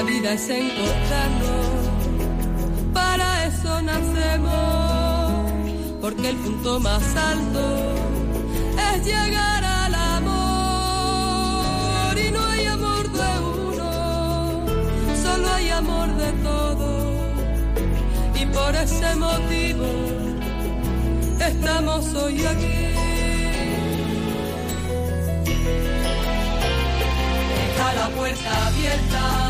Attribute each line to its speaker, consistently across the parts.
Speaker 1: La vida es encontrarnos, para eso nacemos, porque el punto más alto es llegar al amor. Y no hay amor de uno, solo hay amor de todos. Y por ese motivo estamos hoy aquí. Está la puerta abierta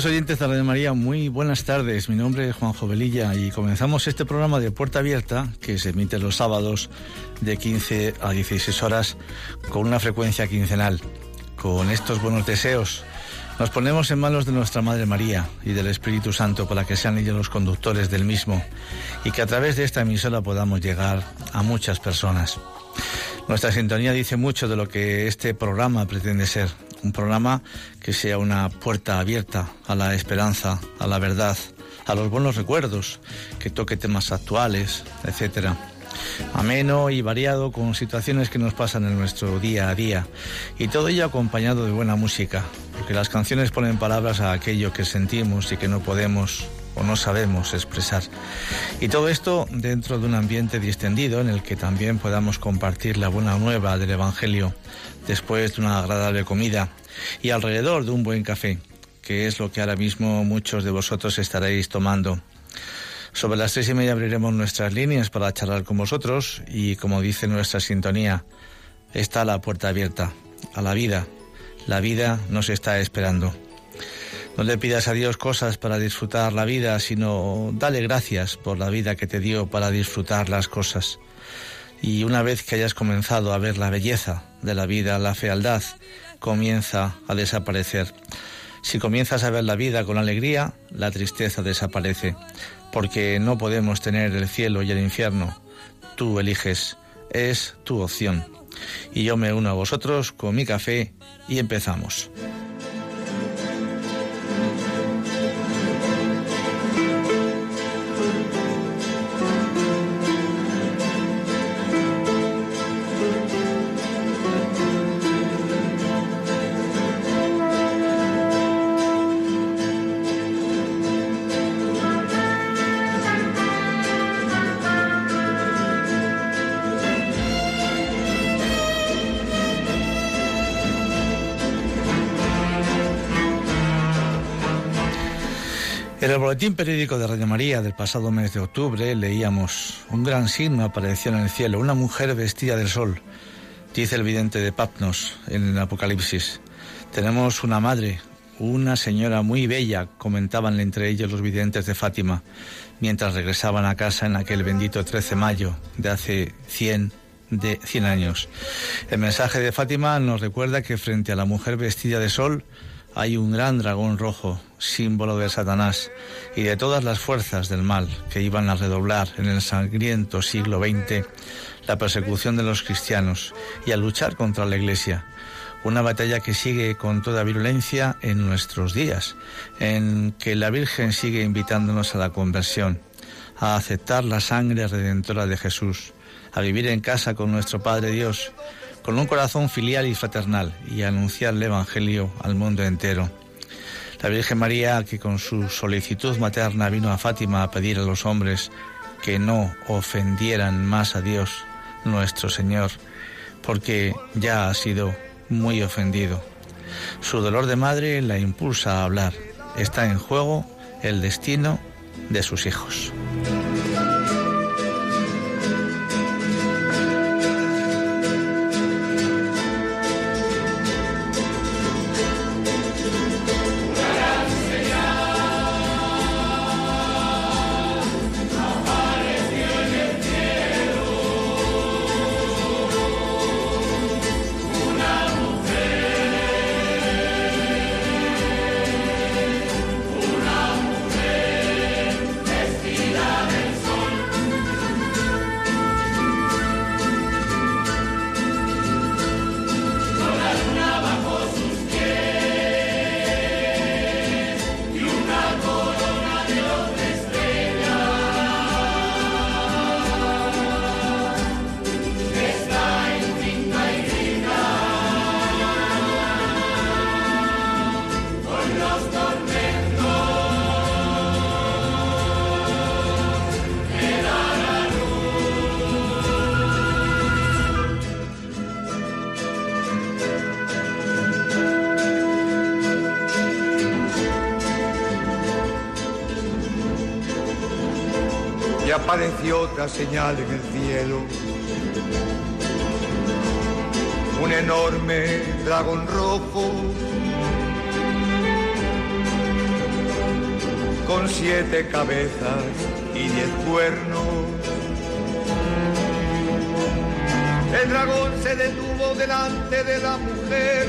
Speaker 2: Queridos oyentes de Radio María, muy buenas tardes. Mi nombre es Juan Jovelilla y comenzamos este programa de Puerta Abierta que se emite los sábados de 15 a 16 horas con una frecuencia quincenal. Con estos buenos deseos nos ponemos en manos de nuestra Madre María y del Espíritu Santo para que sean ellos los conductores del mismo y que a través de esta emisora podamos llegar a muchas personas. Nuestra sintonía dice mucho de lo que este programa pretende ser. Un programa que sea una puerta abierta a la esperanza, a la verdad, a los buenos recuerdos, que toque temas actuales, etcétera. Ameno y variado con situaciones que nos pasan en nuestro día a día y todo ello acompañado de buena música, porque las canciones ponen palabras a aquello que sentimos y que no podemos o no sabemos expresar. Y todo esto dentro de un ambiente distendido en el que también podamos compartir la buena nueva del Evangelio después de una agradable comida y alrededor de un buen café, que es lo que ahora mismo muchos de vosotros estaréis tomando. Sobre las tres y media abriremos nuestras líneas para charlar con vosotros y como dice nuestra sintonía, está la puerta abierta a la vida. La vida nos está esperando. No le pidas a Dios cosas para disfrutar la vida, sino dale gracias por la vida que te dio para disfrutar las cosas. Y una vez que hayas comenzado a ver la belleza de la vida, la fealdad comienza a desaparecer. Si comienzas a ver la vida con alegría, la tristeza desaparece, porque no podemos tener el cielo y el infierno. Tú eliges, es tu opción. Y yo me uno a vosotros con mi café y empezamos. Boletín periódico de Radio María del pasado mes de octubre leíamos un gran signo apareció en el cielo, una mujer vestida del sol, dice el vidente de Papnos en el Apocalipsis. Tenemos una madre, una señora muy bella, comentaban entre ellos los videntes de Fátima, mientras regresaban a casa en aquel bendito 13 de mayo de hace 100 de 100 años. El mensaje de Fátima nos recuerda que frente a la mujer vestida de sol hay un gran dragón rojo, símbolo de Satanás y de todas las fuerzas del mal que iban a redoblar en el sangriento siglo XX la persecución de los cristianos y a luchar contra la Iglesia. Una batalla que sigue con toda virulencia en nuestros días, en que la Virgen sigue invitándonos a la conversión, a aceptar la sangre redentora de Jesús, a vivir en casa con nuestro Padre Dios, con un corazón filial y fraternal, y a anunciar el Evangelio al mundo entero. La Virgen María, que con su solicitud materna vino a Fátima a pedir a los hombres que no ofendieran más a Dios, nuestro Señor, porque ya ha sido muy ofendido. Su dolor de madre la impulsa a hablar. Está en juego el destino de sus hijos.
Speaker 3: Otra señal en el cielo. Un enorme dragón rojo con siete cabezas y diez cuernos. El dragón se detuvo delante de la mujer,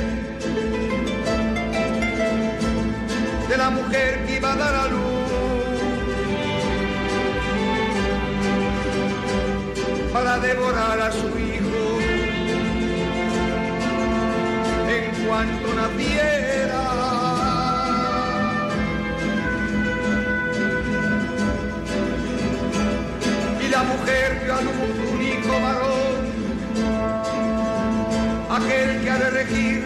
Speaker 3: de la mujer que iba a dar a luz. Para devorar a su hijo en cuanto naciera. Y la mujer dio a luz un único varón, aquel que ha de regir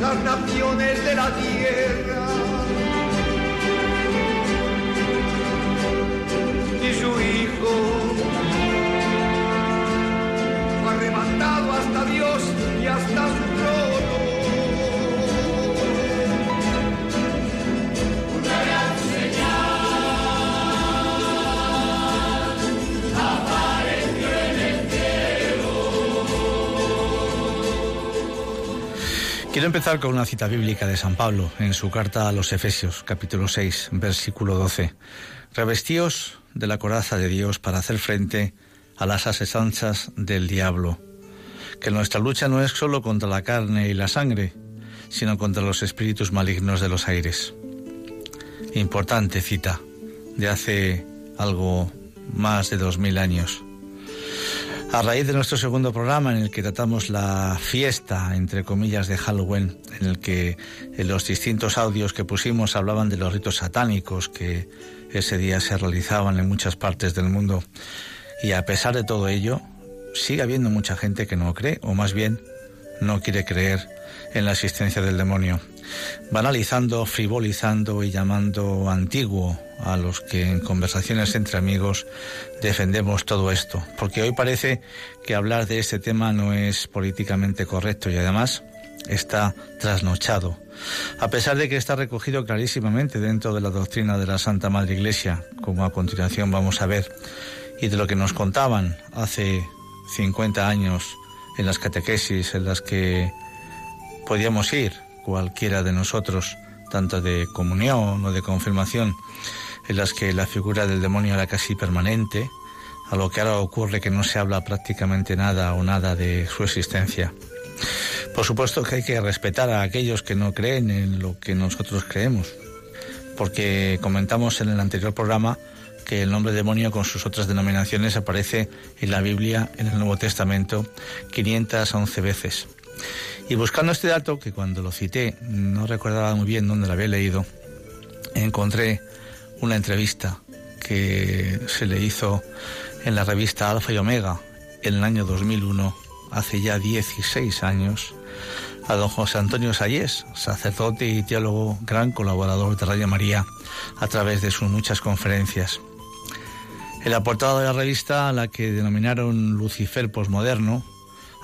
Speaker 3: las naciones de la tierra.
Speaker 2: Quiero empezar con una cita bíblica de San Pablo en su carta a los Efesios, capítulo 6, versículo 12. Revestíos de la coraza de Dios para hacer frente a las asesanzas del diablo, que nuestra lucha no es solo contra la carne y la sangre, sino contra los espíritus malignos de los aires. Importante cita de hace algo más de dos mil años. A raíz de nuestro segundo programa en el que tratamos la fiesta, entre comillas, de Halloween, en el que en los distintos audios que pusimos hablaban de los ritos satánicos que ese día se realizaban en muchas partes del mundo, y a pesar de todo ello, sigue habiendo mucha gente que no cree, o más bien no quiere creer en la existencia del demonio, banalizando, frivolizando y llamando antiguo a los que en conversaciones entre amigos defendemos todo esto, porque hoy parece que hablar de este tema no es políticamente correcto y además está trasnochado, a pesar de que está recogido clarísimamente dentro de la doctrina de la Santa Madre Iglesia, como a continuación vamos a ver y de lo que nos contaban hace 50 años en las catequesis en las que podíamos ir cualquiera de nosotros, tanto de comunión o de confirmación, en las que la figura del demonio era casi permanente, a lo que ahora ocurre que no se habla prácticamente nada o nada de su existencia. Por supuesto que hay que respetar a aquellos que no creen en lo que nosotros creemos, porque comentamos en el anterior programa que el nombre demonio con sus otras denominaciones aparece en la Biblia, en el Nuevo Testamento, 511 veces. Y buscando este dato, que cuando lo cité no recordaba muy bien dónde lo había leído, encontré una entrevista que se le hizo en la revista Alfa y Omega en el año 2001, hace ya 16 años, a don José Antonio Sayés, sacerdote y teólogo, gran colaborador de Radio María, a través de sus muchas conferencias. En la portada de la revista, a la que denominaron Lucifer Postmoderno,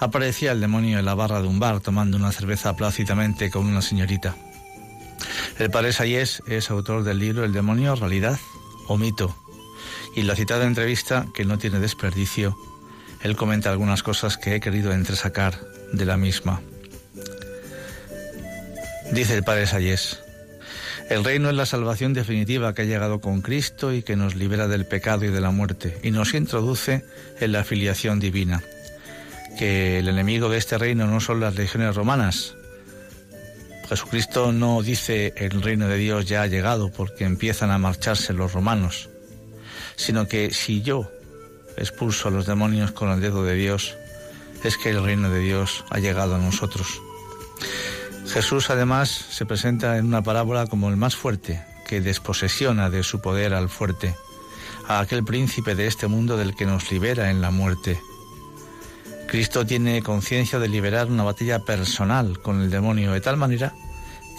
Speaker 2: aparecía el demonio en la barra de un bar tomando una cerveza plácidamente con una señorita. El padre Sayés es autor del libro El demonio, realidad o mito, y la citada entrevista, que no tiene desperdicio, él comenta algunas cosas que he querido entresacar de la misma. Dice el padre Sayés, el reino es la salvación definitiva que ha llegado con Cristo y que nos libera del pecado y de la muerte y nos introduce en la filiación divina. Que el enemigo de este reino no son las legiones romanas. Jesucristo no dice el reino de Dios ya ha llegado porque empiezan a marcharse los romanos, sino que si yo expulso a los demonios con el dedo de Dios, es que el reino de Dios ha llegado a nosotros. Jesús además se presenta en una parábola como el más fuerte, que desposesiona de su poder al fuerte, a aquel príncipe de este mundo del que nos libera en la muerte. Cristo tiene conciencia de liberar una batalla personal con el demonio de tal manera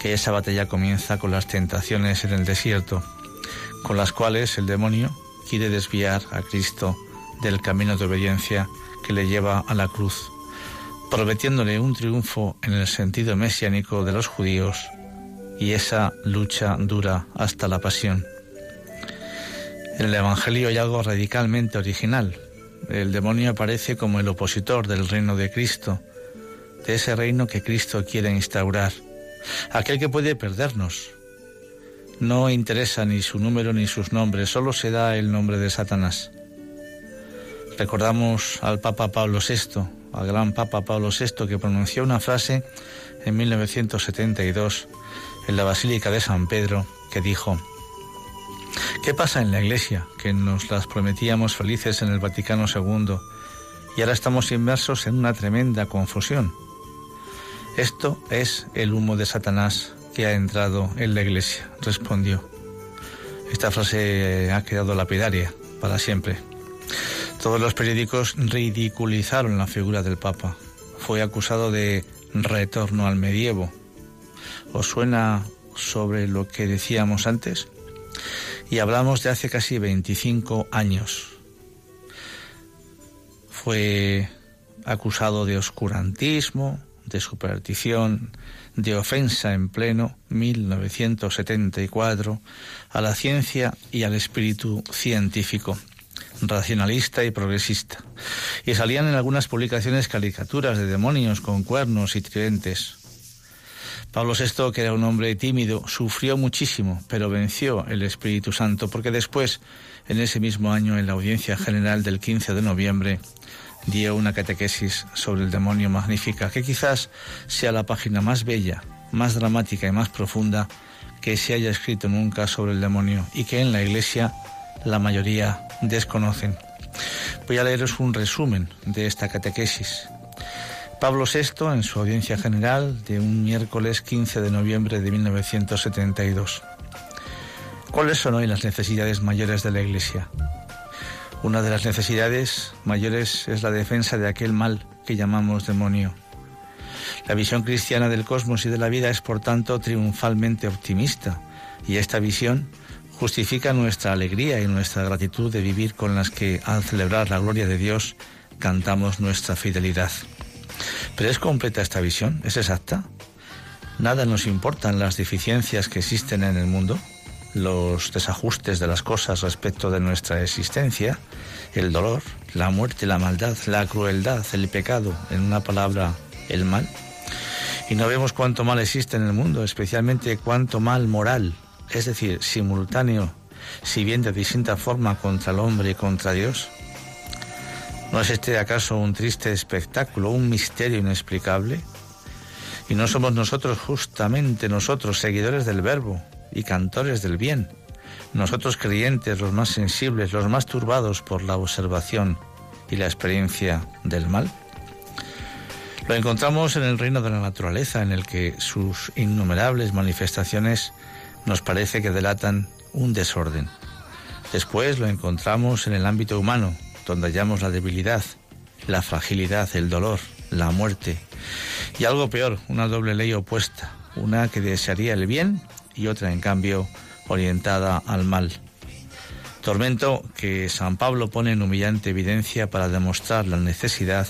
Speaker 2: que esa batalla comienza con las tentaciones en el desierto, con las cuales el demonio quiere desviar a Cristo del camino de obediencia que le lleva a la cruz prometiéndole un triunfo en el sentido mesiánico de los judíos, y esa lucha dura hasta la pasión. En el Evangelio hay algo radicalmente original. El demonio aparece como el opositor del reino de Cristo, de ese reino que Cristo quiere instaurar, aquel que puede perdernos. No interesa ni su número ni sus nombres, solo se da el nombre de Satanás. Recordamos al Papa Pablo VI, al gran Papa Pablo VI, que pronunció una frase en 1972 en la Basílica de San Pedro, que dijo, ¿qué pasa en la Iglesia? Que nos las prometíamos felices en el Vaticano II y ahora estamos inmersos en una tremenda confusión. Esto es el humo de Satanás que ha entrado en la Iglesia, respondió. Esta frase ha quedado lapidaria para siempre. Todos los periódicos ridiculizaron la figura del Papa. Fue acusado de retorno al medievo. ¿Os suena sobre lo que decíamos antes? Y hablamos de hace casi 25 años. Fue acusado de oscurantismo, de superstición, de ofensa en pleno 1974 a la ciencia y al espíritu científico racionalista y progresista. Y salían en algunas publicaciones caricaturas de demonios con cuernos y tridentes. Pablo VI, que era un hombre tímido, sufrió muchísimo, pero venció el Espíritu Santo, porque después, en ese mismo año, en la audiencia general del 15 de noviembre, dio una catequesis sobre el demonio magnífica, que quizás sea la página más bella, más dramática y más profunda que se haya escrito nunca sobre el demonio y que en la Iglesia la mayoría desconocen. Voy a leeros un resumen de esta catequesis. Pablo VI, en su audiencia general de un miércoles 15 de noviembre de 1972. ¿Cuáles son hoy las necesidades mayores de la Iglesia? Una de las necesidades mayores es la defensa de aquel mal que llamamos demonio. La visión cristiana del cosmos y de la vida es, por tanto, triunfalmente optimista, y esta visión justifica nuestra alegría y nuestra gratitud de vivir con las que al celebrar la gloria de Dios cantamos nuestra fidelidad. ¿Pero es completa esta visión? ¿Es exacta? ¿Nada nos importan las deficiencias que existen en el mundo? los desajustes de las cosas respecto de nuestra existencia, el dolor, la muerte, la maldad, la crueldad, el pecado, en una palabra, el mal. Y no vemos cuánto mal existe en el mundo, especialmente cuánto mal moral, es decir, simultáneo, si bien de distinta forma contra el hombre y contra Dios? ¿No es este acaso un triste espectáculo, un misterio inexplicable? Y no somos nosotros justamente nosotros, seguidores del Verbo y cantores del bien, nosotros creyentes, los más sensibles, los más turbados por la observación y la experiencia del mal? Lo encontramos en el reino de la naturaleza, en el que sus innumerables manifestaciones nos parece que delatan un desorden. Después lo encontramos en el ámbito humano, donde hallamos la debilidad, la fragilidad, el dolor, la muerte. Y algo peor, una doble ley opuesta, una que desearía el bien y otra, en cambio, orientada al mal. Tormento que San Pablo pone en humillante evidencia para demostrar la necesidad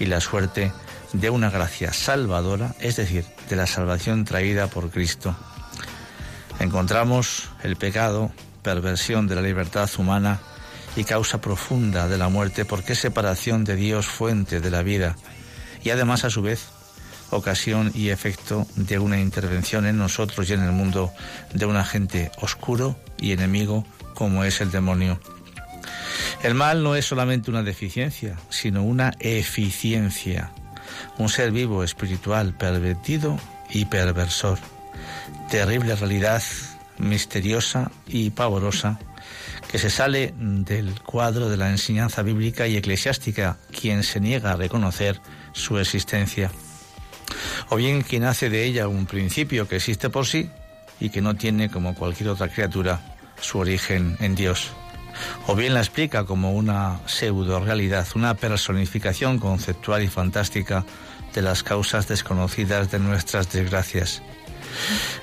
Speaker 2: y la suerte de una gracia salvadora, es decir, de la salvación traída por Cristo. Encontramos el pecado, perversión de la libertad humana y causa profunda de la muerte porque es separación de Dios, fuente de la vida, y además a su vez ocasión y efecto de una intervención en nosotros y en el mundo de un agente oscuro y enemigo como es el demonio. El mal no es solamente una deficiencia, sino una eficiencia, un ser vivo, espiritual, pervertido y perversor. Terrible realidad, misteriosa y pavorosa, que se sale del cuadro de la enseñanza bíblica y eclesiástica, quien se niega a reconocer su existencia. O bien quien hace de ella un principio que existe por sí y que no tiene, como cualquier otra criatura, su origen en Dios. O bien la explica como una pseudo realidad, una personificación conceptual y fantástica de las causas desconocidas de nuestras desgracias.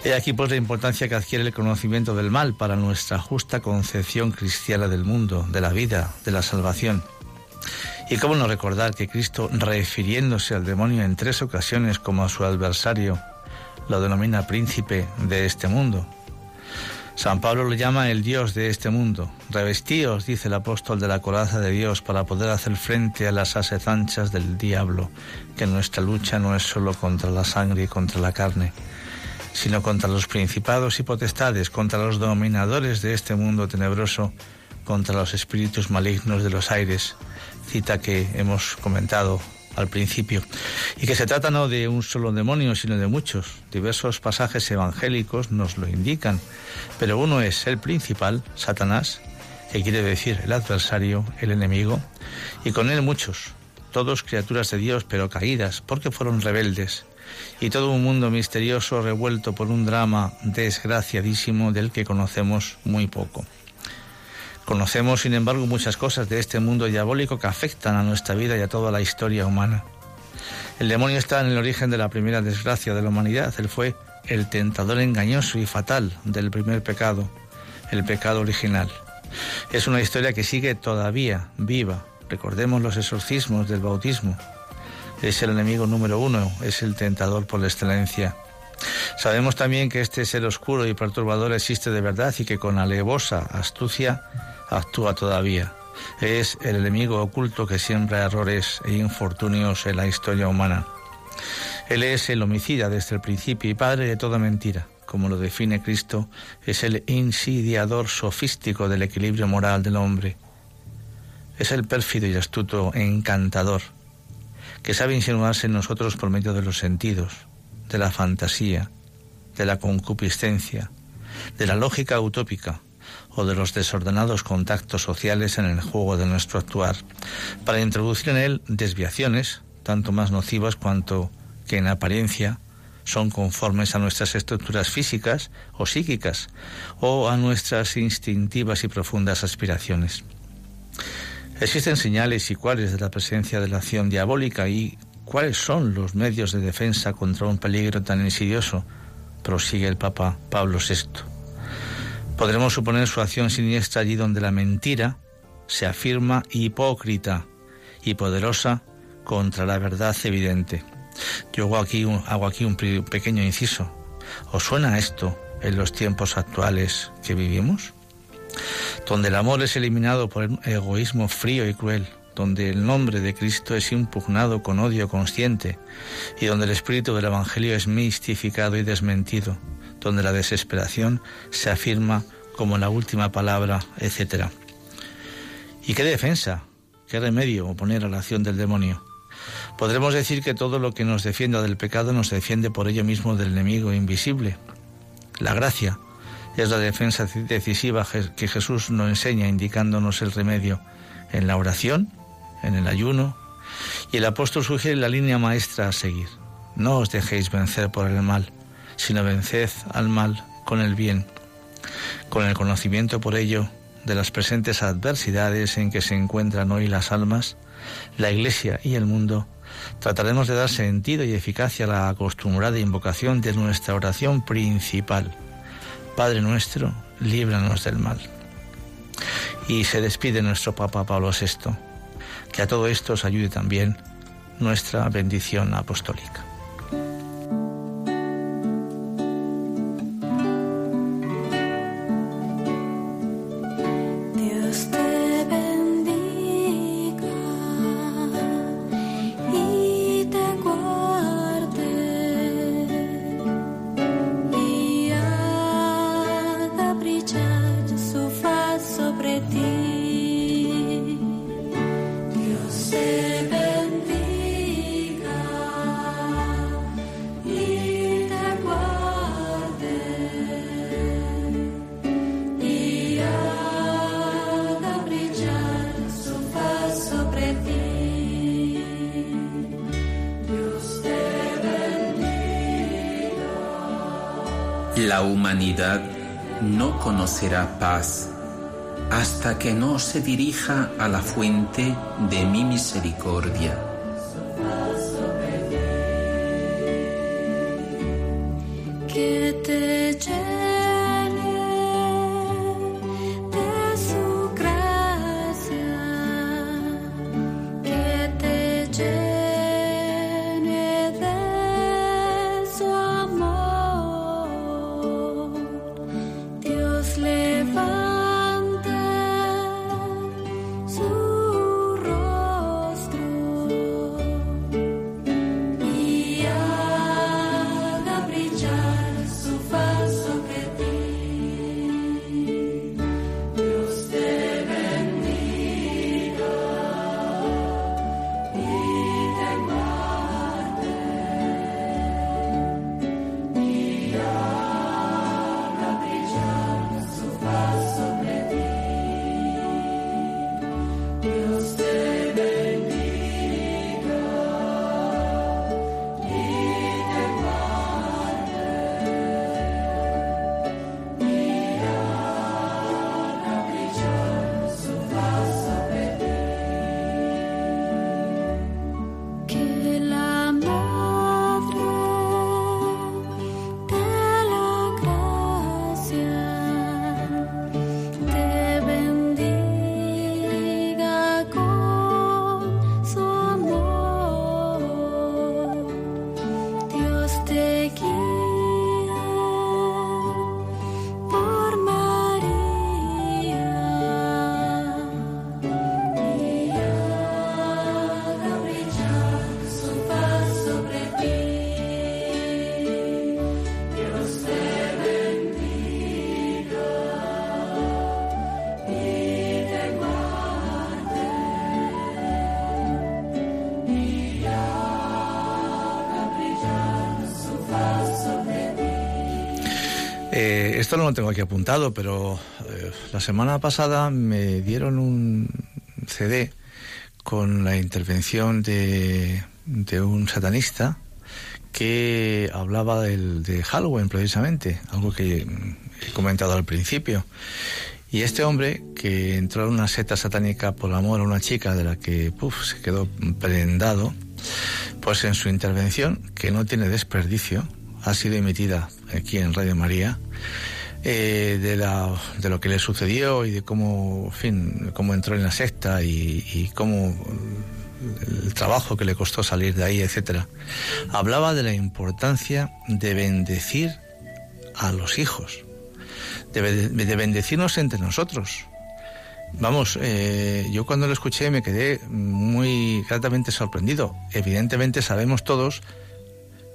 Speaker 2: He aquí pues la importancia que adquiere el conocimiento del mal para nuestra justa concepción cristiana del mundo, de la vida, de la salvación. Y cómo no recordar que Cristo, refiriéndose al demonio en tres ocasiones como a su adversario, lo denomina príncipe de este mundo, San Pablo lo llama el Dios de este mundo. Revestíos, dice el apóstol, de la coraza de Dios para poder hacer frente a las asezanchas del diablo, que nuestra lucha no es solo contra la sangre y contra la carne, sino contra los principados y potestades, contra los dominadores de este mundo tenebroso, contra los espíritus malignos de los aires, cita que hemos comentado al principio, y que se trata no de un solo demonio, sino de muchos. Diversos pasajes evangélicos nos lo indican, pero uno es el principal, Satanás, que quiere decir el adversario, el enemigo, y con él muchos, todos criaturas de Dios, pero caídas, porque fueron rebeldes, y todo un mundo misterioso revuelto por un drama desgraciadísimo del que conocemos muy poco. Conocemos, sin embargo, muchas cosas de este mundo diabólico que afectan a nuestra vida y a toda la historia humana. El demonio está en el origen de la primera desgracia de la humanidad. Él fue el tentador engañoso y fatal del primer pecado, el pecado original. Es una historia que sigue todavía viva. Recordemos los exorcismos del bautismo. Es el enemigo número uno, es el tentador por excelencia. Sabemos también que este ser oscuro y perturbador existe de verdad y que con alevosa astucia actúa todavía. Es el enemigo oculto que siembra errores e infortunios en la historia humana. Él es el homicida desde el principio y padre de toda mentira. Como lo define Cristo, es el insidiador sofístico del equilibrio moral del hombre. Es el pérfido y astuto encantador, que sabe insinuarse en nosotros por medio de los sentidos, de la fantasía, de la concupiscencia, de la lógica utópica, o de los desordenados contactos sociales en el juego de nuestro actuar, para introducir en él desviaciones, tanto más nocivas cuanto que en apariencia son conformes a nuestras estructuras físicas o psíquicas o a nuestras instintivas y profundas aspiraciones. Existen señales y cuáles de la presencia de la acción diabólica y cuáles son los medios de defensa contra un peligro tan insidioso, prosigue el Papa Pablo VI. Podremos suponer su acción siniestra allí donde la mentira se afirma hipócrita y poderosa contra la verdad evidente. Yo hago aquí un, hago aquí un pequeño inciso. ¿Os suena esto en los tiempos actuales que vivimos? Donde el amor es eliminado por el egoísmo frío y cruel, donde el nombre de Cristo es impugnado con odio consciente y donde el espíritu del Evangelio es mistificado y desmentido donde la desesperación se afirma como la última palabra, etc. ¿Y qué defensa? ¿Qué remedio oponer a la acción del demonio? Podremos decir que todo lo que nos defienda del pecado nos defiende por ello mismo del enemigo invisible. La gracia es la defensa decisiva que Jesús nos enseña indicándonos el remedio en la oración, en el ayuno, y el apóstol sugiere la línea maestra a seguir. No os dejéis vencer por el mal, sino venced al mal con el bien, con el conocimiento por ello de las presentes adversidades en que se encuentran hoy las almas, la Iglesia y el mundo, trataremos de dar sentido y eficacia a la acostumbrada invocación de nuestra oración principal. Padre nuestro, líbranos del mal. Y se despide nuestro Papa Pablo VI. Que a todo esto os ayude también nuestra bendición apostólica.
Speaker 4: La humanidad no conocerá paz hasta que no se dirija a la fuente de mi misericordia.
Speaker 2: Esto no lo tengo aquí apuntado, pero eh, la semana pasada me dieron un CD con la intervención de, un satanista que hablaba del, de Halloween precisamente, algo que he comentado al principio. Y este hombre que entró en una seta satánica por amor a una chica de la que se quedó prendado, pues en su intervención, que no tiene desperdicio, ha sido emitida aquí en Radio María, eh, de, la, de lo que le sucedió y de cómo, fin, cómo entró en la secta y, y cómo el trabajo que le costó salir de ahí, etcétera. Hablaba de la importancia de bendecir a los hijos, de, de bendecirnos entre nosotros. Vamos, eh, yo cuando lo escuché me quedé muy gratamente sorprendido. Evidentemente sabemos todos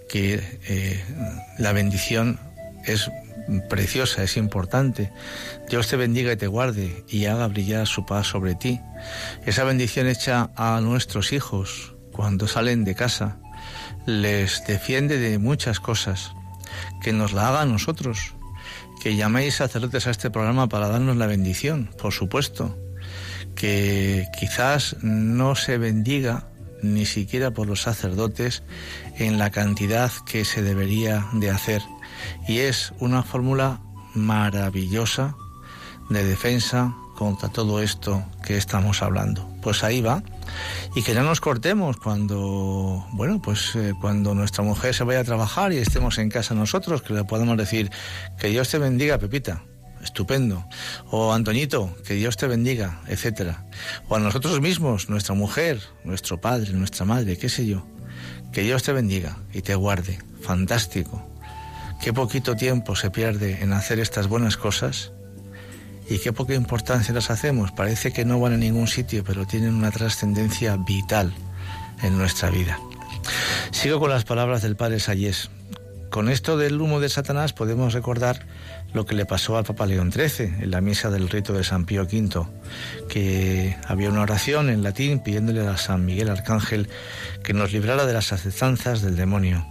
Speaker 2: que eh, la bendición es preciosa, es importante. Dios te bendiga y te guarde y haga brillar su paz sobre ti. Esa bendición hecha a nuestros hijos cuando salen de casa les defiende de muchas cosas. Que nos la haga a nosotros. Que llaméis sacerdotes a este programa para darnos la bendición, por supuesto. Que quizás no se bendiga ni siquiera por los sacerdotes en la cantidad que se debería de hacer. Y es una fórmula maravillosa de defensa contra todo esto que estamos hablando. pues ahí va. Y que no nos cortemos cuando, bueno, pues eh, cuando nuestra mujer se vaya a trabajar y estemos en casa nosotros, que le podamos decir, que Dios te bendiga, Pepita. Estupendo. O Antoñito, que Dios te bendiga, etcétera. O a nosotros mismos, nuestra mujer, nuestro padre, nuestra madre, qué sé yo. Que Dios te bendiga y te guarde. Fantástico. Qué poquito tiempo se pierde en hacer estas buenas cosas y qué poca importancia las hacemos. Parece que no van a ningún sitio, pero tienen una trascendencia vital en nuestra vida. Sigo con las palabras del padre Sayés. Con esto del humo de Satanás podemos recordar lo que le pasó al Papa León XIII en la misa del rito de San Pío V, que había una oración en latín pidiéndole a San Miguel Arcángel que nos librara de las acechanzas del demonio.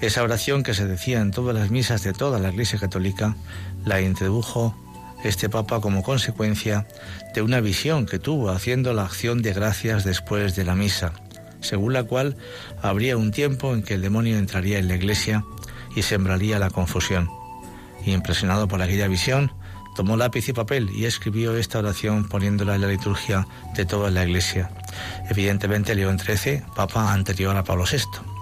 Speaker 2: Esa oración que se decía en todas las misas de toda la Iglesia Católica la introdujo este Papa como consecuencia de una visión que tuvo haciendo la acción de gracias después de la misa, según la cual habría un tiempo en que el demonio entraría en la iglesia y sembraría la confusión. Y impresionado por aquella visión, tomó lápiz y papel y escribió esta oración poniéndola en la liturgia de toda la iglesia. Evidentemente León XIII, Papa anterior a Pablo VI.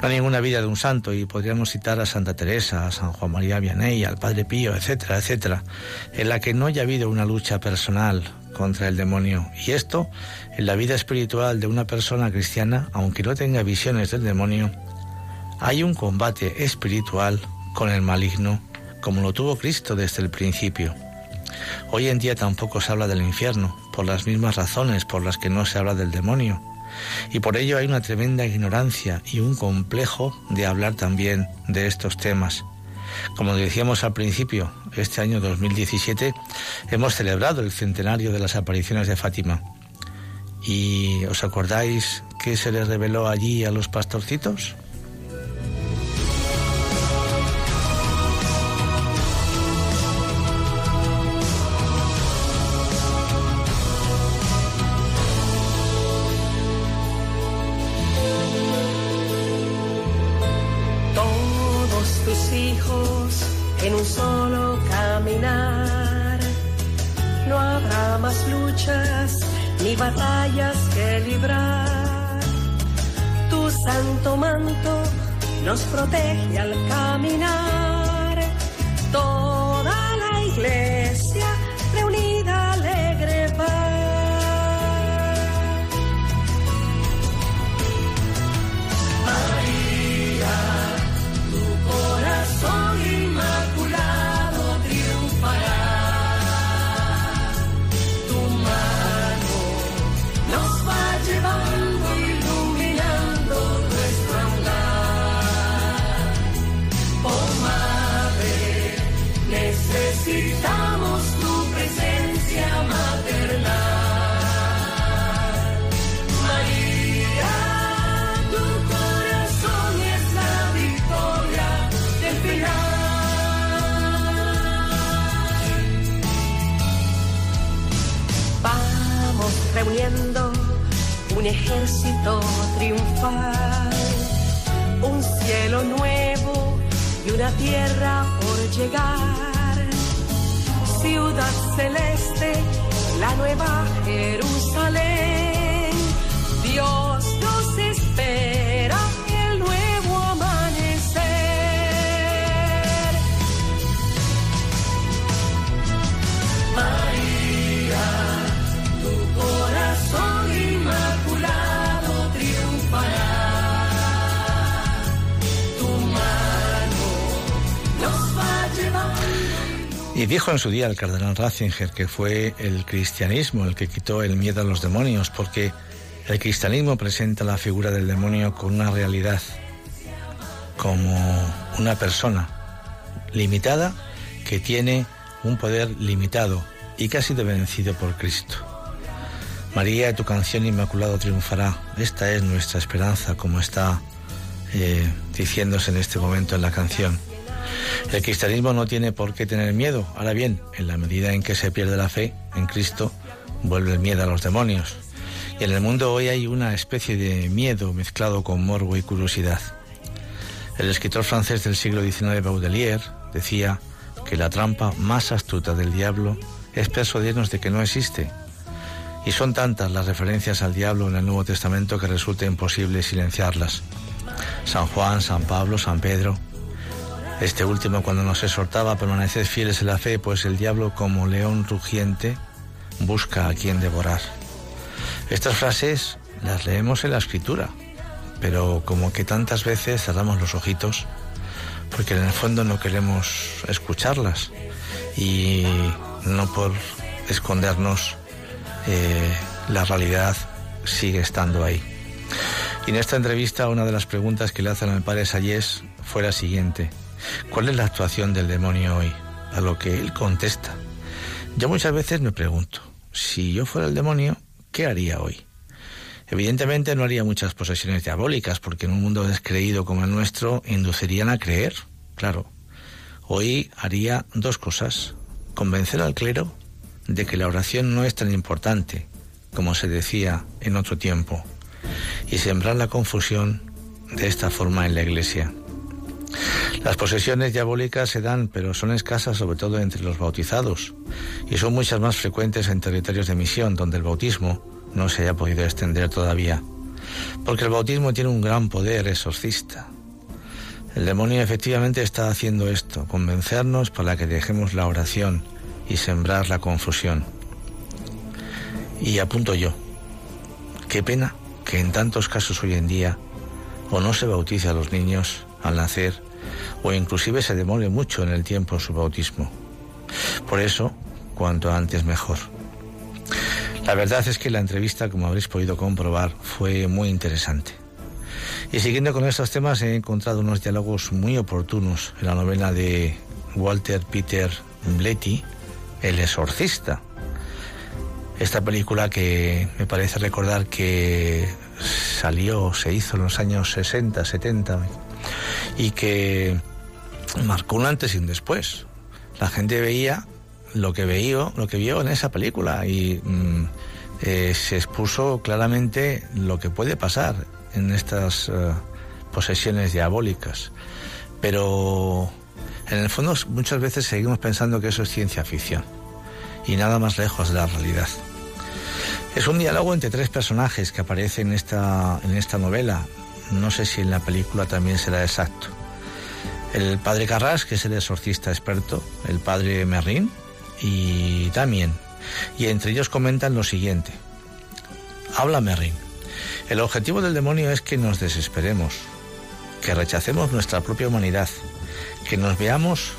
Speaker 2: No hay ninguna vida de un santo y podríamos citar a Santa Teresa, a San Juan María Vianney, al Padre Pío, etcétera, etcétera, en la que no haya habido una lucha personal contra el demonio. Y esto, en la vida espiritual de una persona cristiana, aunque no tenga visiones del demonio, hay un combate espiritual con el maligno, como lo tuvo Cristo desde el principio. Hoy en día tampoco se habla del infierno, por las mismas razones por las que no se habla del demonio y por ello hay una tremenda ignorancia y un complejo de hablar también de estos temas. Como decíamos al principio, este año 2017 hemos celebrado el centenario de las apariciones de Fátima. ¿Y os acordáis qué se les reveló allí a los pastorcitos?
Speaker 5: Ejército triunfal, un cielo nuevo y una tierra por llegar. Ciudad celeste, la nueva Jerusalén.
Speaker 2: Y dijo en su día el cardenal Ratzinger que fue el cristianismo el que quitó el miedo a los demonios, porque el cristianismo presenta la figura del demonio con una realidad, como una persona limitada que tiene un poder limitado y que ha sido vencido por Cristo. María, tu canción Inmaculado triunfará. Esta es nuestra esperanza, como está eh, diciéndose en este momento en la canción. El cristianismo no tiene por qué tener miedo. Ahora bien, en la medida en que se pierde la fe en Cristo, vuelve el miedo a los demonios. Y en el mundo hoy hay una especie de miedo mezclado con morbo y curiosidad. El escritor francés del siglo XIX, Baudelaire, decía que la trampa más astuta del diablo es persuadirnos de que no existe. Y son tantas las referencias al diablo en el Nuevo Testamento que resulta imposible silenciarlas. San Juan, San Pablo, San Pedro. Este último cuando nos exhortaba a permanecer fieles en la fe, pues el diablo como león rugiente busca a quien devorar. Estas frases las leemos en la escritura, pero como que tantas veces cerramos los ojitos porque en el fondo no queremos escucharlas y no por escondernos eh, la realidad sigue estando ahí. Y en esta entrevista una de las preguntas que le hacen al padre Sayés fue la siguiente. ¿Cuál es la actuación del demonio hoy? A lo que él contesta. Yo muchas veces me pregunto, si yo fuera el demonio, ¿qué haría hoy? Evidentemente no haría muchas posesiones diabólicas, porque en un mundo descreído como el nuestro inducirían a creer, claro. Hoy haría dos cosas. Convencer al clero de que la oración no es tan importante como se decía en otro tiempo, y sembrar la confusión de esta forma en la Iglesia. Las posesiones diabólicas se dan, pero son escasas sobre todo entre los bautizados, y son muchas más frecuentes en territorios de misión, donde el bautismo no se haya podido extender todavía, porque el bautismo tiene un gran poder exorcista. El demonio efectivamente está haciendo esto, convencernos para que dejemos la oración y sembrar la confusión. Y apunto yo, qué pena que en tantos casos hoy en día o no se bautice a los niños al nacer o inclusive se demore mucho en el tiempo su bautismo. Por eso, cuanto antes mejor. La verdad es que la entrevista, como habréis podido comprobar, fue muy interesante. Y siguiendo con estos temas he encontrado unos diálogos muy oportunos en la novela de Walter Peter Bletty, El exorcista. Esta película que me parece recordar que salió, se hizo en los años 60, 70 y que marcó un antes y un después. La gente veía lo que veía, lo que vio en esa película y mm, eh, se expuso claramente lo que puede pasar en estas eh, posesiones diabólicas. Pero en el fondo muchas veces seguimos pensando que eso es ciencia ficción y nada más lejos de la realidad. Es un diálogo entre tres personajes que aparecen en esta, en esta novela. No sé si en la película también será exacto. El padre Carras, que es el exorcista experto, el padre Merrin y Damien. Y entre ellos comentan lo siguiente. Habla Merrin. El objetivo del demonio es que nos desesperemos, que rechacemos nuestra propia humanidad, que nos veamos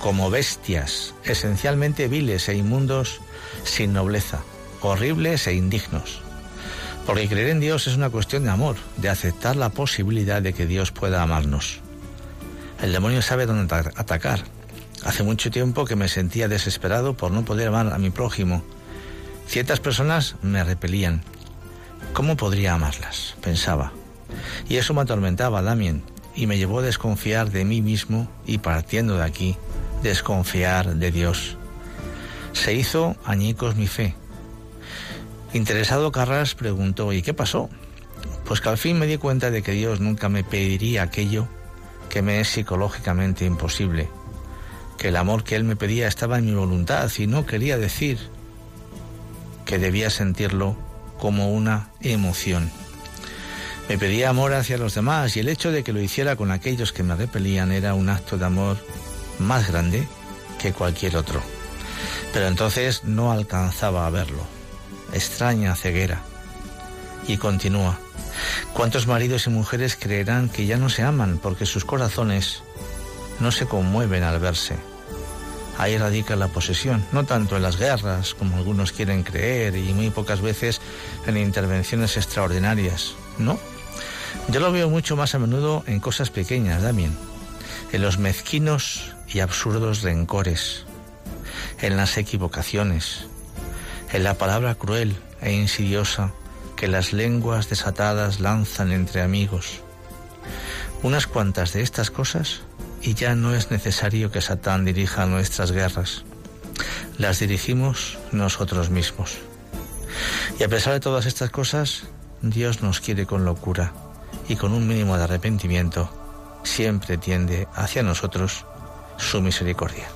Speaker 2: como bestias, esencialmente viles e inmundos, sin nobleza, horribles e indignos. Porque creer en Dios es una cuestión de amor, de aceptar la posibilidad de que Dios pueda amarnos. El demonio sabe dónde atacar. Hace mucho tiempo que me sentía desesperado por no poder amar a mi prójimo. Ciertas personas me repelían. ¿Cómo podría amarlas? pensaba. Y eso me atormentaba, Damien, y me llevó a desconfiar de mí mismo y partiendo de aquí, desconfiar de Dios. Se hizo añicos mi fe. Interesado Carras preguntó, ¿y qué pasó? Pues que al fin me di cuenta de que Dios nunca me pediría aquello que me es psicológicamente imposible, que el amor que Él me pedía estaba en mi voluntad y no quería decir que debía sentirlo como una emoción. Me pedía amor hacia los demás y el hecho de que lo hiciera con aquellos que me repelían era un acto de amor más grande que cualquier otro. Pero entonces no alcanzaba a verlo. Extraña ceguera. Y continúa. ¿Cuántos maridos y mujeres creerán que ya no se aman porque sus corazones no se conmueven al verse? Ahí radica la posesión, no tanto en las guerras como algunos quieren creer y muy pocas veces en intervenciones extraordinarias, ¿no? Yo lo veo mucho más a menudo en cosas pequeñas, Damien, en los mezquinos y absurdos rencores, en las equivocaciones, en la palabra cruel e insidiosa que las lenguas desatadas lanzan entre amigos. Unas cuantas de estas cosas y ya no es necesario que Satán dirija nuestras guerras. Las dirigimos nosotros mismos. Y a pesar de todas estas cosas, Dios nos quiere con locura y con un mínimo de arrepentimiento siempre tiende hacia nosotros su misericordia.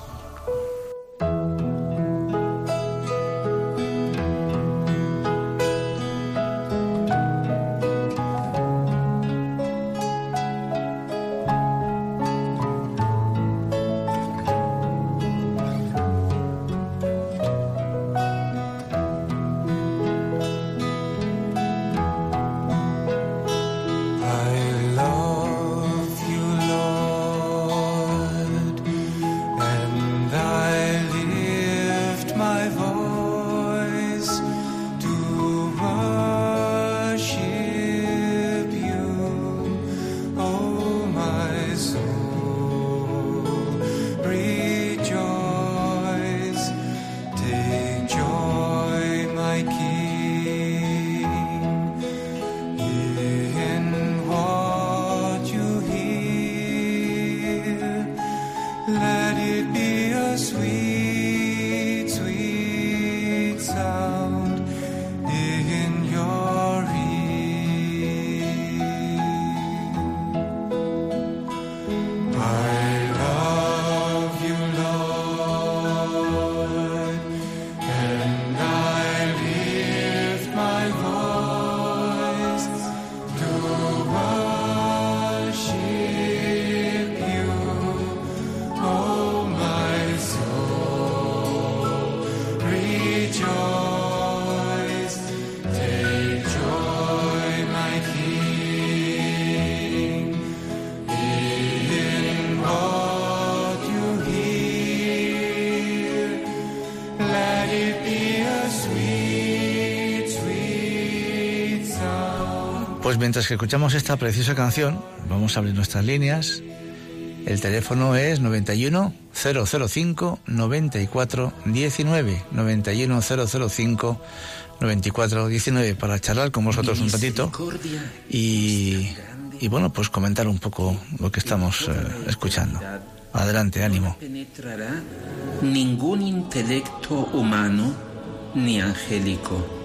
Speaker 2: Pues mientras que escuchamos esta preciosa canción, vamos a abrir nuestras líneas. El teléfono es 91 005 94 19 91 005 94 19 para charlar con vosotros un ratito y, y bueno, pues comentar un poco lo que estamos eh, escuchando. Adelante, ánimo.
Speaker 4: No penetrará ningún intelecto humano ni angélico.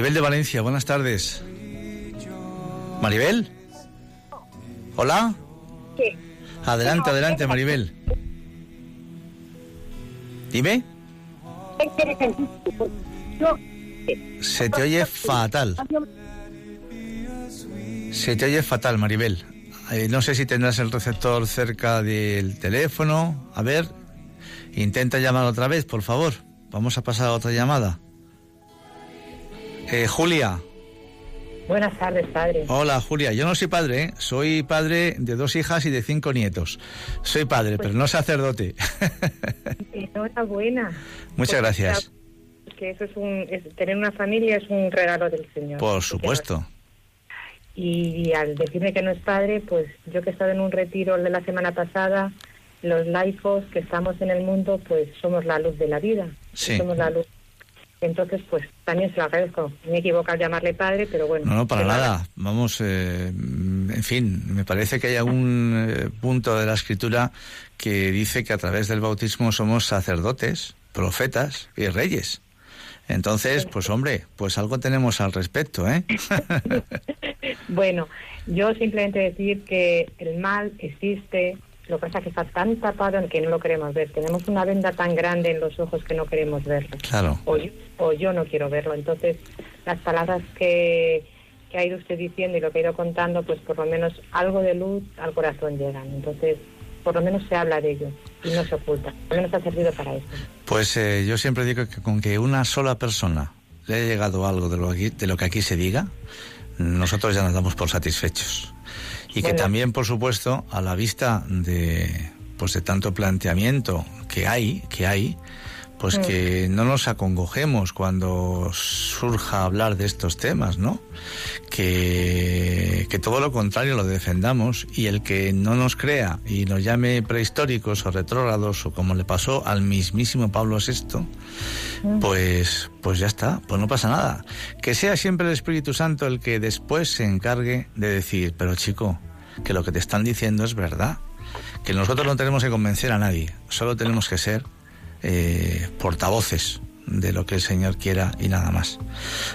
Speaker 2: Maribel de Valencia, buenas tardes. Maribel. Hola.
Speaker 6: Sí.
Speaker 2: Adelante, adelante, Maribel. Dime. Se te oye fatal. Se te oye fatal, Maribel. Eh, no sé si tendrás el receptor cerca del teléfono. A ver, intenta llamar otra vez, por favor. Vamos a pasar a otra llamada. Eh, Julia.
Speaker 6: Buenas tardes, padre.
Speaker 2: Hola, Julia. Yo no soy padre, ¿eh? soy padre de dos hijas y de cinco nietos. Soy padre, pero no sacerdote.
Speaker 6: Enhorabuena.
Speaker 2: Muchas gracias.
Speaker 6: Que eso es un, tener una familia es un regalo del Señor.
Speaker 2: Por supuesto.
Speaker 6: Y, al decirme que no es padre, pues yo que he estado en un retiro de la semana pasada, los laicos que estamos en el mundo, pues somos la luz de la vida.
Speaker 2: Sí.
Speaker 6: Somos la luz entonces, pues también se lo agradezco. Me equivoco al llamarle padre, pero bueno.
Speaker 2: No, no, para nada. Vamos, eh, en fin, me parece que hay algún eh, punto de la escritura que dice que a través del bautismo somos sacerdotes, profetas y reyes. Entonces, pues hombre, pues algo tenemos al respecto, ¿eh?
Speaker 6: bueno, yo simplemente decir que el mal existe, lo que pasa es que está tan tapado en que no lo queremos ver. Tenemos una venda tan grande en los ojos que no queremos verlo.
Speaker 2: Claro.
Speaker 6: O yo, o yo no quiero verlo. Entonces, las palabras que, que ha ido usted diciendo y lo que ha ido contando, pues por lo menos algo de luz al corazón llegan. Entonces, por lo menos se habla de ello y no se oculta. Por lo menos ha servido para eso.
Speaker 2: Pues eh, yo siempre digo que con que una sola persona le haya llegado algo de lo, aquí, de lo que aquí se diga, nosotros ya nos damos por satisfechos. Y que también, por supuesto, a la vista de pues de tanto planteamiento que hay, que hay, pues
Speaker 6: Mm.
Speaker 2: que no nos acongojemos cuando surja hablar de estos temas, ¿no? Que, que todo lo contrario lo defendamos y el que no nos crea y nos llame prehistóricos o retrógrados o como le pasó al mismísimo Pablo VI, pues, pues ya está, pues no pasa nada. Que sea siempre el Espíritu Santo el que después se encargue de decir, pero chico, que lo que te están diciendo es verdad, que nosotros no tenemos que convencer a nadie, solo tenemos que ser eh, portavoces de lo que el Señor quiera y nada más.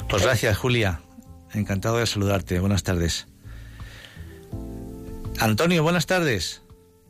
Speaker 2: Pues gracias, Julia. Encantado de saludarte. Buenas tardes. Antonio, buenas tardes.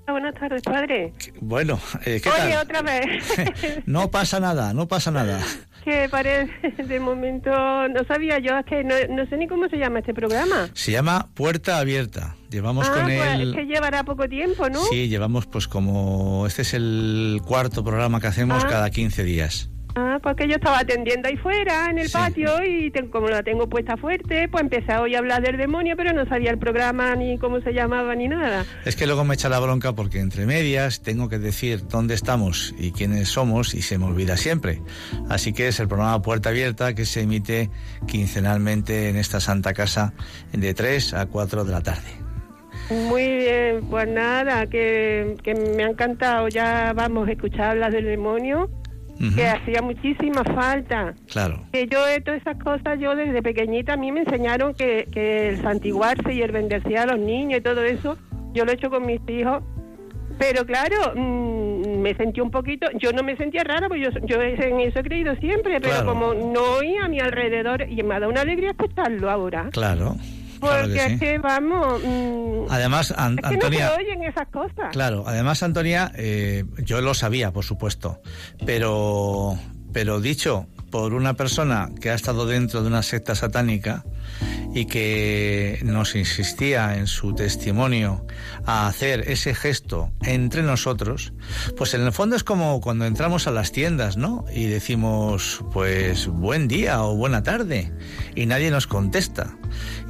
Speaker 7: Buenas tardes, padre.
Speaker 2: Bueno, eh, ¿qué
Speaker 7: Oye,
Speaker 2: tal?
Speaker 7: otra vez.
Speaker 2: no pasa nada, no pasa nada.
Speaker 7: que parece, de momento, no sabía yo, es que no, no sé ni cómo se llama este programa.
Speaker 2: Se llama Puerta Abierta. Llevamos
Speaker 7: ah,
Speaker 2: con
Speaker 7: pues
Speaker 2: él...
Speaker 7: es que llevará poco tiempo, ¿no?
Speaker 2: Sí, llevamos pues como... Este es el cuarto programa que hacemos
Speaker 7: Ah.
Speaker 2: cada 15 días.
Speaker 7: Ah, porque yo estaba atendiendo ahí fuera, en el patio, y como la tengo puesta fuerte, pues empecé hoy a hablar del demonio, pero no sabía el programa ni cómo se llamaba ni nada.
Speaker 2: Es que luego me echa la bronca porque entre medias tengo que decir dónde estamos y quiénes somos y se me olvida siempre. Así que es el programa Puerta Abierta que se emite quincenalmente en esta santa casa de 3 a 4 de la tarde.
Speaker 7: Muy bien, pues nada, que, que me ha encantado. Ya vamos a escuchar hablar del demonio que hacía muchísima falta.
Speaker 2: Claro.
Speaker 7: Que yo todas esas cosas, yo desde pequeñita a mí me enseñaron que, que el santiguarse y el bendecir a los niños y todo eso, yo lo he hecho con mis hijos. Pero claro, mm, me sentí un poquito, yo no me sentía rara, porque yo, yo en eso he creído siempre, pero como no oía a mi alrededor, y me ha dado una alegría escucharlo ahora.
Speaker 2: Claro.
Speaker 7: Porque es que vamos. Mm,
Speaker 2: además, Antonia.
Speaker 7: no se oyen esas cosas.
Speaker 2: Claro, además, Antonia, eh, yo lo sabía, por supuesto. Pero, pero dicho por una persona que ha estado dentro de una secta satánica y que nos insistía en su testimonio a hacer ese gesto entre nosotros, pues en el fondo es como cuando entramos a las tiendas, ¿no? Y decimos, pues buen día o buena tarde, y nadie nos contesta.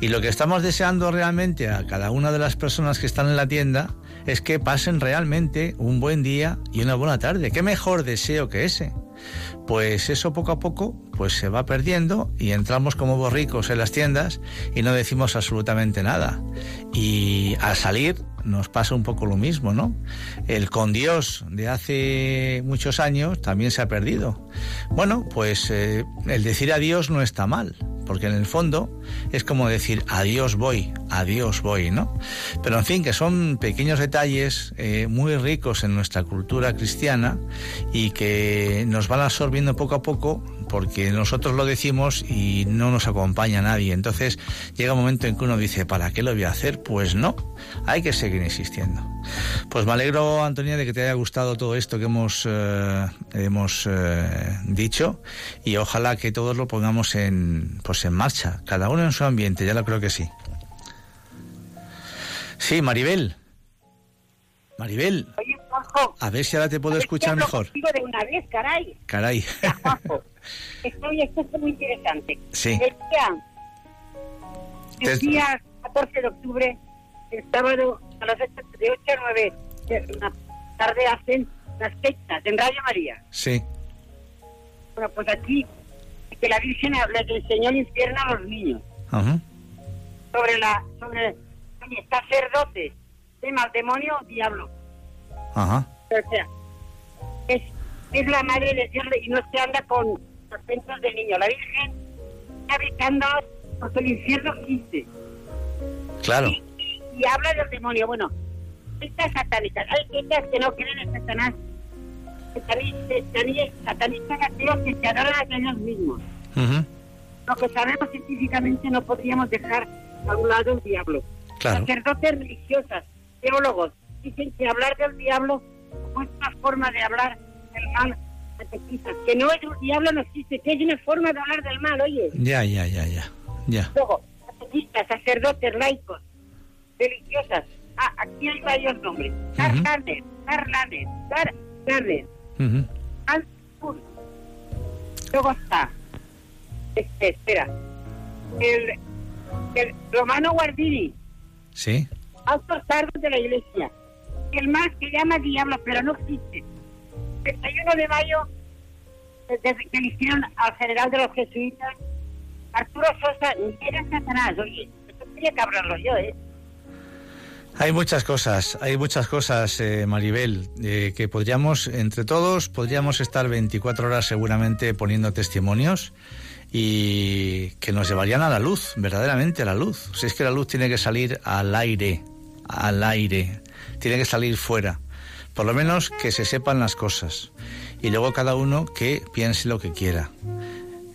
Speaker 2: Y lo que estamos deseando realmente a cada una de las personas que están en la tienda es que pasen realmente un buen día y una buena tarde. ¿Qué mejor deseo que ese? Pues eso poco a poco pues se va perdiendo y entramos como borricos en las tiendas y no decimos absolutamente nada. Y al salir nos pasa un poco lo mismo, ¿no? El con Dios de hace muchos años también se ha perdido. Bueno, pues eh, el decir adiós no está mal, porque en el fondo es como decir adiós voy, adiós voy, ¿no? Pero en fin, que son pequeños detalles eh, muy ricos en nuestra cultura cristiana y que nos van absorbiendo poco a poco porque nosotros lo decimos y no nos acompaña nadie. Entonces llega un momento en que uno dice, ¿para qué lo voy a hacer? Pues no, hay que seguir insistiendo. Pues me alegro, Antonia, de que te haya gustado todo esto que hemos, eh, hemos eh, dicho y ojalá que todos lo pongamos en, pues en marcha, cada uno en su ambiente, ya lo creo que sí. Sí, Maribel. Maribel. A ver si ahora te puedo escuchar mejor.
Speaker 8: de una vez, caray.
Speaker 2: Caray.
Speaker 8: Estoy, esto es muy interesante.
Speaker 2: Sí.
Speaker 8: El día, el día 14 de octubre, el sábado, a las 8, de 8 a 9 de la tarde, hacen las fechas en Radio María.
Speaker 2: Sí.
Speaker 8: Bueno, pues aquí, que la Virgen le enseñó el infierno a los niños.
Speaker 2: Ajá.
Speaker 8: Sobre la, sobre, oye, sacerdotes, tema demonio, diablo.
Speaker 2: Ajá.
Speaker 8: O sea, es, es la madre de Dios y no se anda con los centros de niño. La Virgen está habitando porque el infierno existe.
Speaker 2: Claro.
Speaker 8: Y, y, habla del demonio. Bueno, estas satánicas. Hay sectas que no creen en Satanás. Satanistas, satanistas ateos que se adoran a ellos mismos.
Speaker 2: Uh
Speaker 8: Lo que sabemos científicamente no podríamos dejar a un lado el diablo.
Speaker 2: Claro.
Speaker 8: Sacerdotes religiosas, teólogos, dicen que hablar del diablo es una forma de hablar del mal que no es un diablo no existe, que es una forma de hablar del mal, oye.
Speaker 2: Ya, ya, ya, ya. ya.
Speaker 8: Luego, catequistas, sacerdotes, laicos, religiosas. Ah, aquí hay varios nombres. Lander, Dar Lander. Luego está, este, espera, el, el Romano Guardini.
Speaker 2: Sí.
Speaker 8: Altos cargos de la iglesia. El más que llama diablo, pero no existe. El 31 de mayo, desde que eligieron al general de los jesuitas, Arturo Sosa, era Satanás. Oye, esto quería que hablarlo yo, ¿eh?
Speaker 2: Hay muchas cosas, hay muchas cosas, eh, Maribel, eh, que podríamos, entre todos, podríamos estar 24 horas seguramente poniendo testimonios y que nos llevarían a la luz, verdaderamente a la luz. Si es que la luz tiene que salir al aire, al aire, tiene que salir fuera. Por lo menos que se sepan las cosas. Y luego cada uno que piense lo que quiera.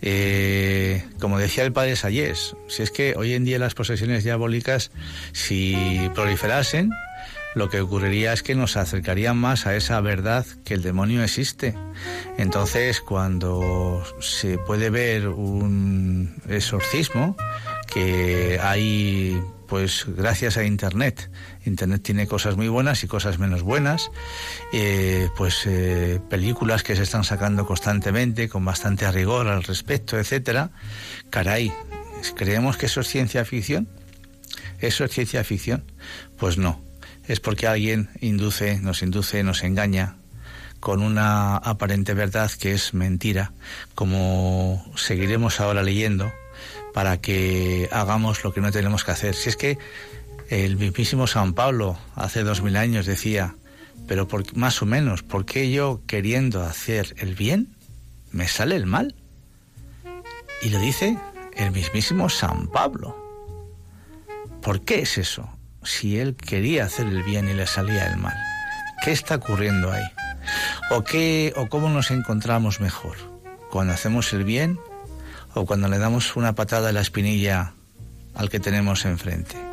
Speaker 2: Eh, como decía el padre Sayés, si es que hoy en día las posesiones diabólicas, si proliferasen, lo que ocurriría es que nos acercarían más a esa verdad que el demonio existe. Entonces, cuando se puede ver un exorcismo, que hay pues gracias a Internet. Internet tiene cosas muy buenas y cosas menos buenas. Eh, pues eh, películas que se están sacando constantemente con bastante rigor al respecto, etcétera. Caray, ¿creemos que eso es ciencia ficción? ¿Eso es ciencia ficción? Pues no. Es porque alguien induce, nos induce, nos engaña con una aparente verdad que es mentira, como seguiremos ahora leyendo para que hagamos lo que no tenemos que hacer. Si es que el mismísimo San Pablo hace dos mil años decía, pero por, más o menos, ¿por qué yo queriendo hacer el bien me sale el mal? Y lo dice el mismísimo San Pablo. ¿Por qué es eso? Si él quería hacer el bien y le salía el mal. ¿Qué está ocurriendo ahí? ¿O qué o cómo nos encontramos mejor? ¿Cuando hacemos el bien o cuando le damos una patada en la espinilla al que tenemos enfrente?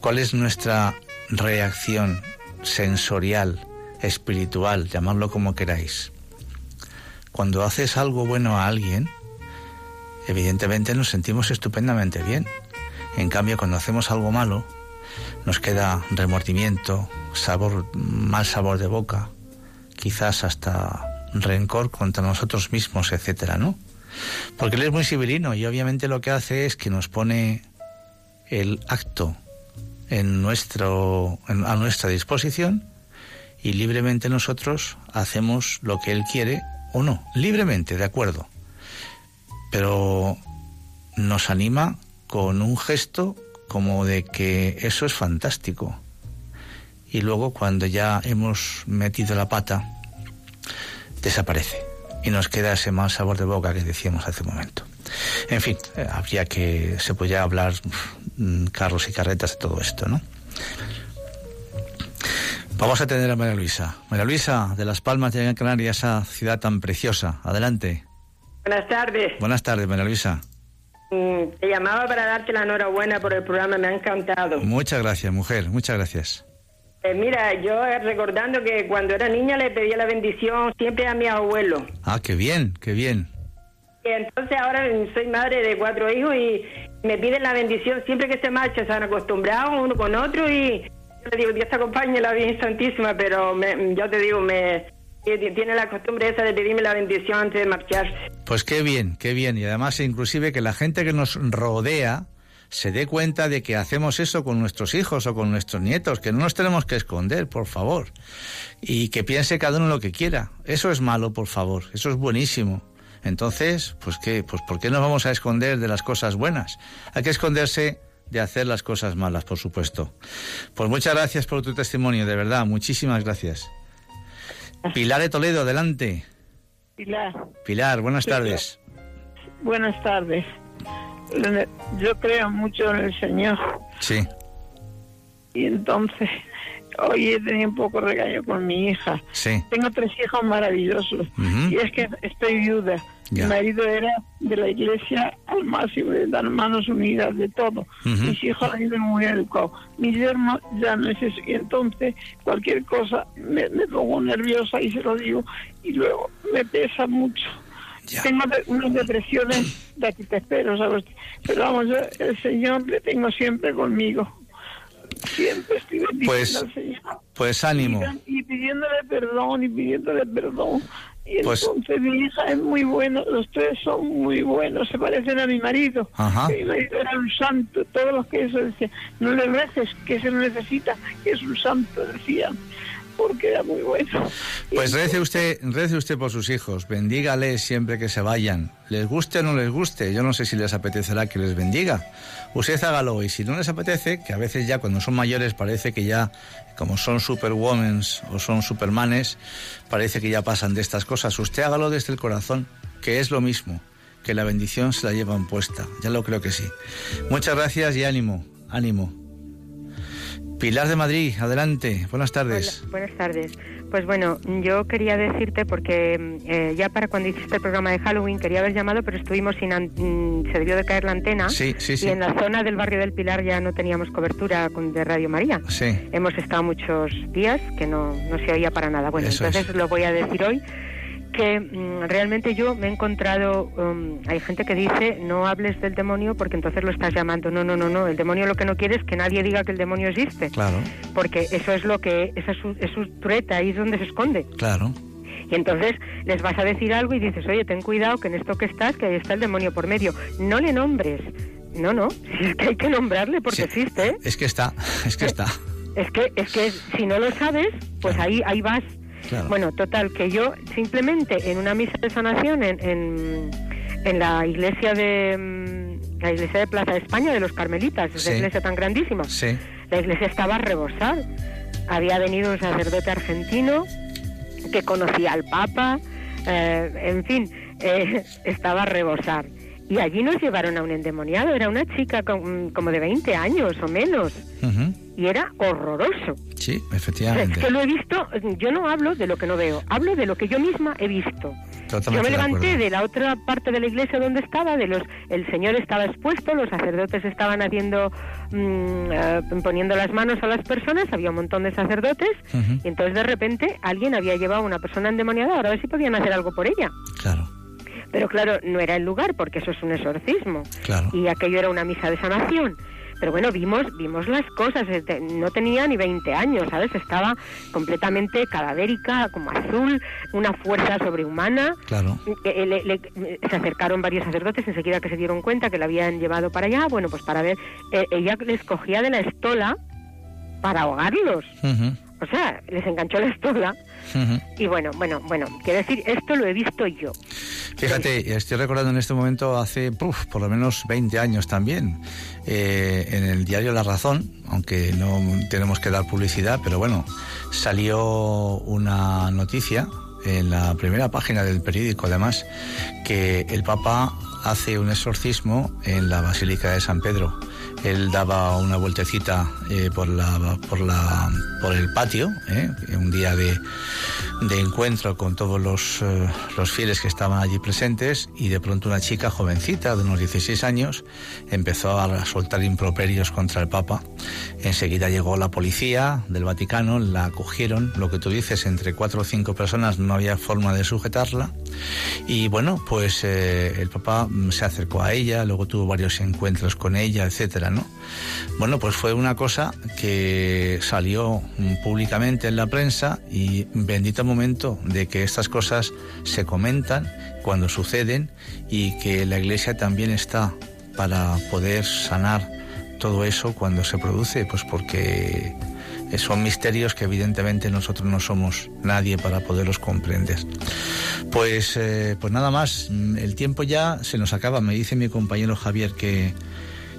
Speaker 2: ¿Cuál es nuestra reacción sensorial, espiritual, llamadlo como queráis? Cuando haces algo bueno a alguien, evidentemente nos sentimos estupendamente bien. En cambio, cuando hacemos algo malo, nos queda remordimiento, sabor, mal sabor de boca, quizás hasta rencor contra nosotros mismos, etcétera, ¿no? Porque él es muy civilino y obviamente lo que hace es que nos pone el acto en nuestro, a nuestra disposición y libremente nosotros hacemos lo que él quiere o no, libremente, de acuerdo. Pero nos anima con un gesto como de que eso es fantástico. Y luego cuando ya hemos metido la pata, desaparece y nos queda ese mal sabor de boca que decíamos hace un momento. En fin, eh, habría que, se podría hablar carros y carretas de todo esto, ¿no? Vamos a tener a María Luisa. María Luisa, de Las Palmas de Gran Canaria, esa ciudad tan preciosa. Adelante.
Speaker 9: Buenas tardes.
Speaker 2: Buenas tardes, María Luisa.
Speaker 9: Mm, te llamaba para darte la enhorabuena por el programa, me ha encantado.
Speaker 2: Muchas gracias, mujer, muchas gracias.
Speaker 9: Eh, mira, yo recordando que cuando era niña le pedía la bendición siempre a mi abuelo.
Speaker 2: Ah, qué bien, qué bien.
Speaker 9: Y entonces ahora soy madre de cuatro hijos y me piden la bendición siempre que se marcha, se han acostumbrado uno con otro y yo le digo, Dios te acompañe la Virgen Santísima, pero me, yo te digo, me tiene la costumbre esa de pedirme la bendición antes de marcharse.
Speaker 2: Pues qué bien, qué bien. Y además inclusive que la gente que nos rodea se dé cuenta de que hacemos eso con nuestros hijos o con nuestros nietos, que no nos tenemos que esconder, por favor. Y que piense cada uno lo que quiera. Eso es malo, por favor. Eso es buenísimo. Entonces, pues qué, pues ¿por qué nos vamos a esconder de las cosas buenas? Hay que esconderse de hacer las cosas malas, por supuesto. Pues muchas gracias por tu testimonio, de verdad, muchísimas gracias. Pilar de Toledo, adelante.
Speaker 10: Pilar.
Speaker 2: Pilar, buenas tardes.
Speaker 10: Buenas tardes. Yo creo mucho en el Señor.
Speaker 2: Sí.
Speaker 10: Y entonces, hoy he tenido un poco regaño con mi hija.
Speaker 2: Sí.
Speaker 10: Tengo tres hijos maravillosos. Y es que estoy viuda. Mi marido era de la iglesia al máximo, de las manos unidas, de todo. Mis hijos han ido muy educados. Mi yerno ya no es eso. Y entonces, cualquier cosa me, me pongo nerviosa y se lo digo. Y luego me pesa mucho. Tengo unas depresiones de aquí te espero, ¿sabes? Pero vamos, el Señor le tengo siempre conmigo. Siempre estoy
Speaker 2: pues,
Speaker 10: al Señor.
Speaker 2: Pues ánimo.
Speaker 10: Y, pidiéndole perdón y pidiéndole perdón. Y
Speaker 2: pues,
Speaker 10: entonces mi hija es muy buena, los tres son muy buenos, se parecen a mi marido. Mi marido era un santo, todos los que eso decían, no le reces, que se lo necesita, que es un santo, decían porque era muy bueno.
Speaker 2: Pues rece usted, rece usted por sus hijos, bendígales siempre que se vayan. Les guste o no les guste, yo no sé si les apetecerá que les bendiga. Usted hágalo y si no les apetece, que a veces ya cuando son mayores parece que ya, como son superwomen o son supermanes, parece que ya pasan de estas cosas. Usted hágalo desde el corazón, que es lo mismo, que la bendición se la llevan puesta. Ya lo creo que sí. Muchas gracias y ánimo, ánimo. Pilar de Madrid, adelante. Buenas tardes.
Speaker 11: buenas tardes. Pues bueno, yo quería decirte porque eh, ya para cuando hiciste el programa de Halloween quería haber llamado, pero estuvimos sin mm, se debió de caer la antena
Speaker 2: sí, sí, sí.
Speaker 11: y en la zona del barrio del Pilar ya no teníamos cobertura de Radio María.
Speaker 2: Sí.
Speaker 11: Hemos estado muchos días que no, no se oía para nada. Bueno, entonces lo voy a decir hoy que mm, realmente yo me he encontrado, um, hay gente que dice no hables del demonio porque entonces lo estás llamando. No, no, no, no. El demonio lo que no quiere es que nadie diga que el demonio existe.
Speaker 2: Claro.
Speaker 11: Porque eso es lo que, esa es su, es su treta, ahí es donde se esconde.
Speaker 2: Claro.
Speaker 11: Y entonces les vas a decir algo y dices, oye, ten cuidado que en esto que estás, que ahí está el demonio por medio. No le nombres. No, no, es que hay que nombrarle porque existe. ¿eh?
Speaker 2: Es que está, es que está.
Speaker 11: Es que, es que si no lo sabes, pues ahí, ahí vas. Bueno, total, que yo simplemente en una misa de sanación en, en, en la iglesia de mm, la iglesia de Plaza de España de los Carmelitas, esa iglesia tan grandísima, la iglesia estaba a rebosar. Había venido un sacerdote argentino que conocía al Papa, eh, en fin, eh, estaba a rebosar. Y allí nos llevaron a un endemoniado, era una chica como de 20 años o menos. Y era horroroso.
Speaker 2: Sí, efectivamente.
Speaker 11: Es que lo he visto, yo no hablo de lo que no veo, hablo de lo que yo misma he visto. yo me levanté de, la otra parte de la iglesia donde estaba, de los, el Señor estaba expuesto, los sacerdotes estaban haciendo, mm, eh, poniendo las manos a las personas, había un montón de sacerdotes, y entonces de repente alguien había llevado a una persona endemoniada, ahora a ver si podían hacer algo por ella.
Speaker 2: Claro.
Speaker 11: Pero claro, no era el lugar porque eso es un exorcismo. Y aquello era una misa de sanación. Pero bueno, vimos vimos las cosas. No tenía ni 20 años, ¿sabes? Estaba completamente cadavérica, como azul, una fuerza sobrehumana.
Speaker 2: Claro.
Speaker 11: se acercaron varios sacerdotes enseguida que se dieron cuenta que la habían llevado para allá. Bueno, pues para ver, eh, ella les cogía de la estola para ahogarlos. O sea, les enganchó la estola. Y bueno, bueno, bueno, quiero decir, esto lo he visto yo.
Speaker 2: Fíjate, estoy recordando en este momento hace por lo menos 20 años también, eh, en el diario La Razón, aunque no tenemos que dar publicidad, pero bueno, salió una noticia en la primera página del periódico, además, que el Papa hace un exorcismo en la Basílica de San Pedro él daba una vueltecita eh, por, la, por, la, por el patio, eh, un día de, de, encuentro con todos los, eh, los, fieles que estaban allí presentes y de pronto una chica jovencita de unos 16 años empezó a soltar improperios contra el Papa. Enseguida llegó la policía del Vaticano, la acogieron, lo que tú dices, entre cuatro o cinco personas no había forma de sujetarla. Y bueno, pues el Papa se acercó a ella, luego tuvo varios encuentros con ella, etcétera, bueno, pues fue una cosa que salió públicamente en la prensa y bendito momento de que estas cosas se comentan cuando suceden y que la Iglesia también está para poder sanar todo eso cuando se produce, pues porque son misterios que evidentemente nosotros no somos nadie para poderlos comprender. Pues, eh, pues nada más, el tiempo ya se nos acaba. Me dice mi compañero Javier que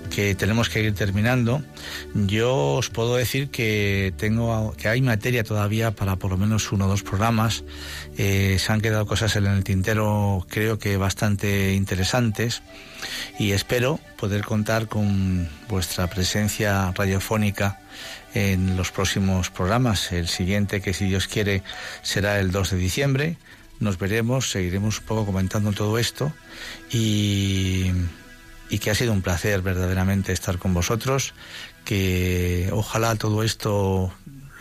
Speaker 2: que tenemos que ir terminando. Yo os puedo decir que tengo que hay materia todavía para por lo menos uno o dos programas. Eh, se han quedado cosas en el tintero, creo que bastante interesantes, y espero poder contar con vuestra presencia radiofónica en los próximos programas. El siguiente, que si Dios quiere, será el 2 de diciembre. Nos veremos, seguiremos un poco comentando todo esto y y que ha sido un placer verdaderamente estar con vosotros, que ojalá todo esto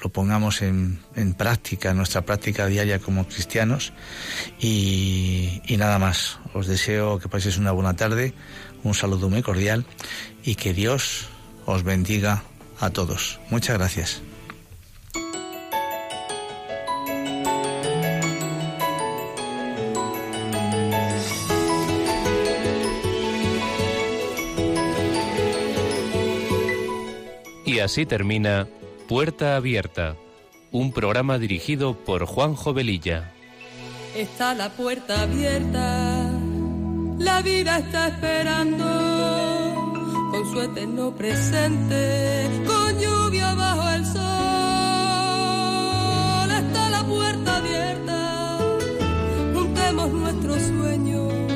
Speaker 2: lo pongamos en, en práctica, en nuestra práctica diaria como cristianos y, y nada más. Os deseo que paséis una buena tarde, un saludo muy cordial y que Dios os bendiga a todos. Muchas gracias.
Speaker 12: Así termina Puerta Abierta, un programa dirigido por Juan Jovelilla.
Speaker 1: Está la puerta abierta, la vida está esperando, con su eterno presente, con lluvia bajo el sol. Está la puerta abierta, juntemos nuestros sueños